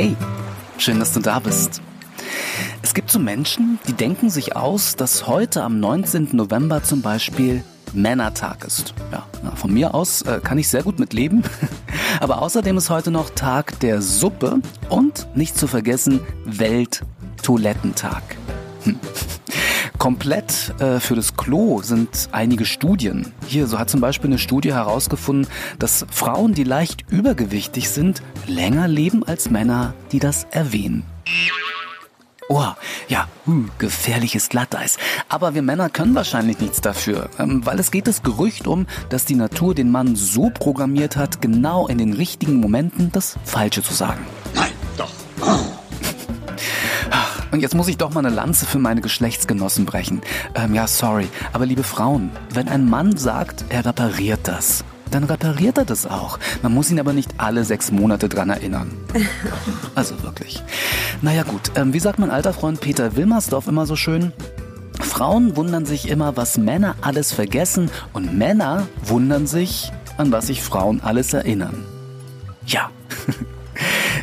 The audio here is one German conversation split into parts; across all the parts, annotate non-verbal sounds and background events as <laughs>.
Hey, schön, dass du da bist. Es gibt so Menschen, die denken sich aus, dass heute am 19. November zum Beispiel Männertag ist. Ja, von mir aus äh, kann ich sehr gut mit leben. <laughs> Aber außerdem ist heute noch Tag der Suppe und nicht zu vergessen Welttoilettentag. Hm. Komplett äh, für das Klo sind einige Studien. Hier, so hat zum Beispiel eine Studie herausgefunden, dass Frauen, die leicht übergewichtig sind, länger leben als Männer, die das erwähnen. Oh, ja, hm, gefährliches Glatteis. Aber wir Männer können wahrscheinlich nichts dafür, ähm, weil es geht das Gerücht um, dass die Natur den Mann so programmiert hat, genau in den richtigen Momenten das Falsche zu sagen. Und jetzt muss ich doch mal eine Lanze für meine Geschlechtsgenossen brechen. Ähm, ja, sorry. Aber liebe Frauen, wenn ein Mann sagt, er repariert das, dann repariert er das auch. Man muss ihn aber nicht alle sechs Monate dran erinnern. <laughs> Also wirklich. Naja gut, ähm, wie sagt mein alter Freund Peter Wilmersdorf immer so schön? Frauen wundern sich immer, was Männer alles vergessen und Männer wundern sich, an was sich Frauen alles erinnern. Ja. <laughs>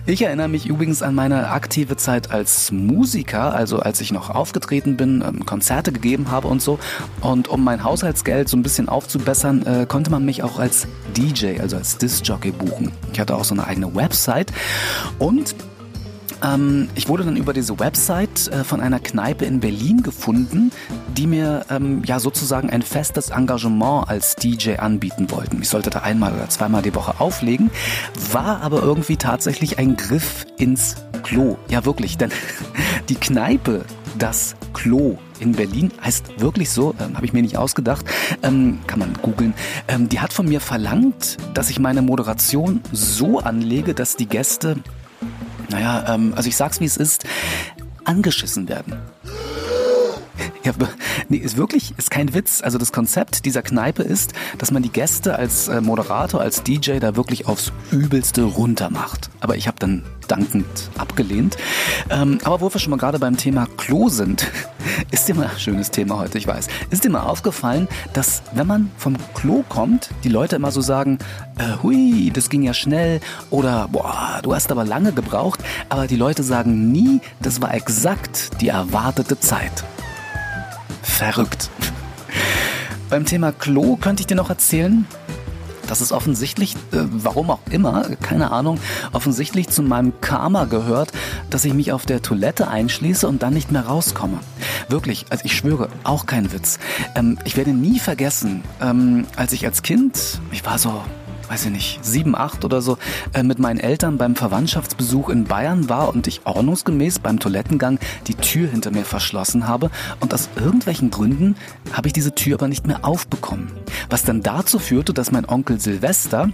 Ich erinnere mich übrigens an meine aktive Zeit als Musiker, also als ich noch aufgetreten bin, ähm, Konzerte gegeben habe und so. Und um mein Haushaltsgeld so ein bisschen aufzubessern, äh, konnte man mich auch als DJ, also als Disc-Jockey buchen. Ich hatte auch so eine eigene Website und ähm, ich wurde dann über diese Website äh, von einer Kneipe in Berlin gefunden, die mir ähm, ja sozusagen ein festes Engagement als DJ anbieten wollten. Ich sollte da einmal oder zweimal die Woche auflegen, war aber irgendwie tatsächlich ein Griff ins Klo. Ja, wirklich, denn <laughs> die Kneipe, das Klo in Berlin heißt wirklich so, ähm, habe ich mir nicht ausgedacht, ähm, kann man googeln. Ähm, die hat von mir verlangt, dass ich meine Moderation so anlege, dass die Gäste naja, ähm, also ich sag's wie es ist, angeschissen werden. Ja, nee, ist wirklich, ist kein Witz. Also das Konzept dieser Kneipe ist, dass man die Gäste als äh, Moderator, als DJ da wirklich aufs Übelste runter macht. Aber ich habe dann dankend abgelehnt. Ähm, aber wo wir schon mal gerade beim Thema Klo sind, <laughs> ist dir mal, schönes Thema heute, ich weiß, ist dir mal aufgefallen, dass wenn man vom Klo kommt, die Leute immer so sagen, äh, hui, das ging ja schnell oder boah, du hast aber lange gebraucht, aber die Leute sagen nie, das war exakt die erwartete Zeit. Verrückt. Beim Thema Klo könnte ich dir noch erzählen, dass es offensichtlich, äh, warum auch immer, keine Ahnung, offensichtlich zu meinem Karma gehört, dass ich mich auf der Toilette einschließe und dann nicht mehr rauskomme. Wirklich, also ich schwöre, auch kein Witz. Ähm, ich werde nie vergessen, ähm, als ich als Kind, ich war so weiß ich nicht, sieben, acht oder so, äh, mit meinen Eltern beim Verwandtschaftsbesuch in Bayern war und ich ordnungsgemäß beim Toilettengang die Tür hinter mir verschlossen habe und aus irgendwelchen Gründen habe ich diese Tür aber nicht mehr aufbekommen. Was dann dazu führte, dass mein Onkel Silvester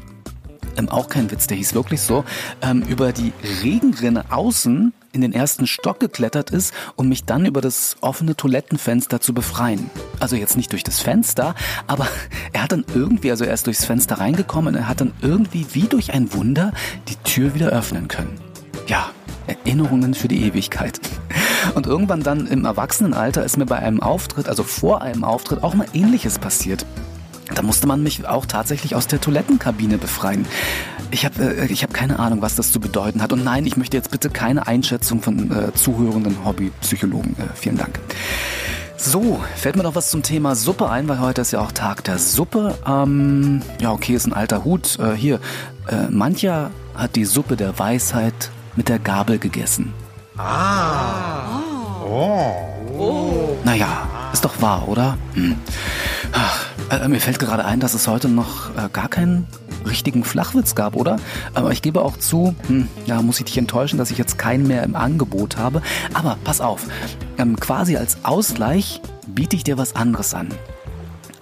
ähm, auch kein Witz, der hieß wirklich so, ähm, über die Regenrinne außen in den ersten Stock geklettert ist, um mich dann über das offene Toilettenfenster zu befreien. Also jetzt nicht durch das Fenster, aber er hat dann irgendwie, also er ist durchs Fenster reingekommen er hat dann irgendwie wie durch ein Wunder die Tür wieder öffnen können. Ja, Erinnerungen für die Ewigkeit. Und irgendwann dann im Erwachsenenalter ist mir bei einem Auftritt, also vor einem Auftritt, auch mal ähnliches passiert. Da musste man mich auch tatsächlich aus der Toilettenkabine befreien. Ich habe äh, hab keine Ahnung, was das zu bedeuten hat. Und nein, ich möchte jetzt bitte keine Einschätzung von äh, zuhörenden Hobbypsychologen. Äh, vielen Dank. So, fällt mir noch was zum Thema Suppe ein, weil heute ist ja auch Tag der Suppe. Ähm, ja, okay, ist ein alter Hut. Äh, hier, äh, mancher hat die Suppe der Weisheit mit der Gabel gegessen. Ah. Oh. oh. Naja, ist doch wahr, oder? Hm. Ach, äh, mir fällt gerade ein, dass es heute noch äh, gar keinen richtigen Flachwitz gab, oder? Aber ich gebe auch zu, hm, ja, muss ich dich enttäuschen, dass ich jetzt keinen mehr im Angebot habe. Aber pass auf, ähm, quasi als Ausgleich biete ich dir was anderes an.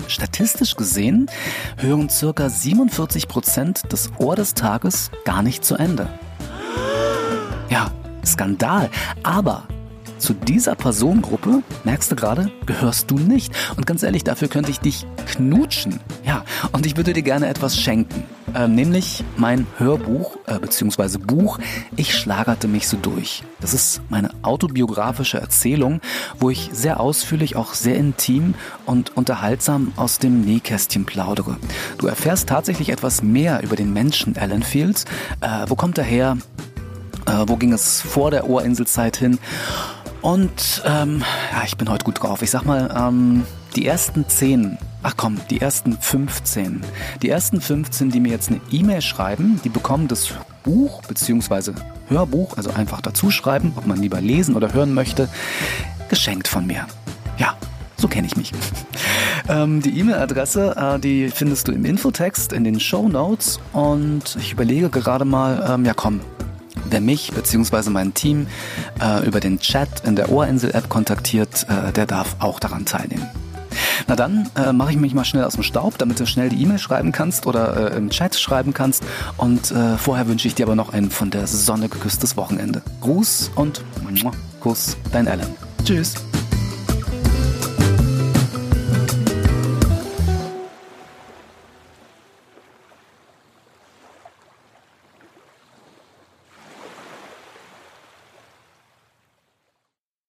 Statistisch gesehen hören circa 47 Prozent des Ohr des Tages gar nicht zu Ende. Ja, Skandal. Aber zu dieser Personengruppe, merkst du gerade, gehörst du nicht. Und ganz ehrlich, dafür könnte ich dich knutschen. Ja, und ich würde dir gerne etwas schenken. Äh, nämlich mein Hörbuch äh, bzw. Buch Ich schlagerte mich so durch. Das ist meine autobiografische Erzählung, wo ich sehr ausführlich, auch sehr intim und unterhaltsam aus dem Nähkästchen plaudere. Du erfährst tatsächlich etwas mehr über den Menschen Alan Fields. Äh, wo kommt er her? Äh, wo ging es vor der Ohrinselzeit hin? Und ähm, ja, ich bin heute gut drauf. Ich sag mal, ähm, die ersten zehn, ach komm, die ersten 15. Die ersten 15, die mir jetzt eine E-Mail schreiben, die bekommen das Buch bzw. Hörbuch, also einfach dazu schreiben, ob man lieber lesen oder hören möchte, geschenkt von mir. Ja, so kenne ich mich. <laughs> ähm, die E-Mail-Adresse, äh, die findest du im Infotext, in den Show Notes. Und ich überlege gerade mal, ähm, ja komm, wer mich bzw. mein Team äh, über den Chat in der Ohrinsel-App kontaktiert, äh, der darf auch daran teilnehmen. Na dann äh, mache ich mich mal schnell aus dem Staub, damit du schnell die E-Mail schreiben kannst oder äh, im Chat schreiben kannst. Und äh, vorher wünsche ich dir aber noch ein von der Sonne geküsstes Wochenende. Gruß und Kuss, dein Alan. Tschüss.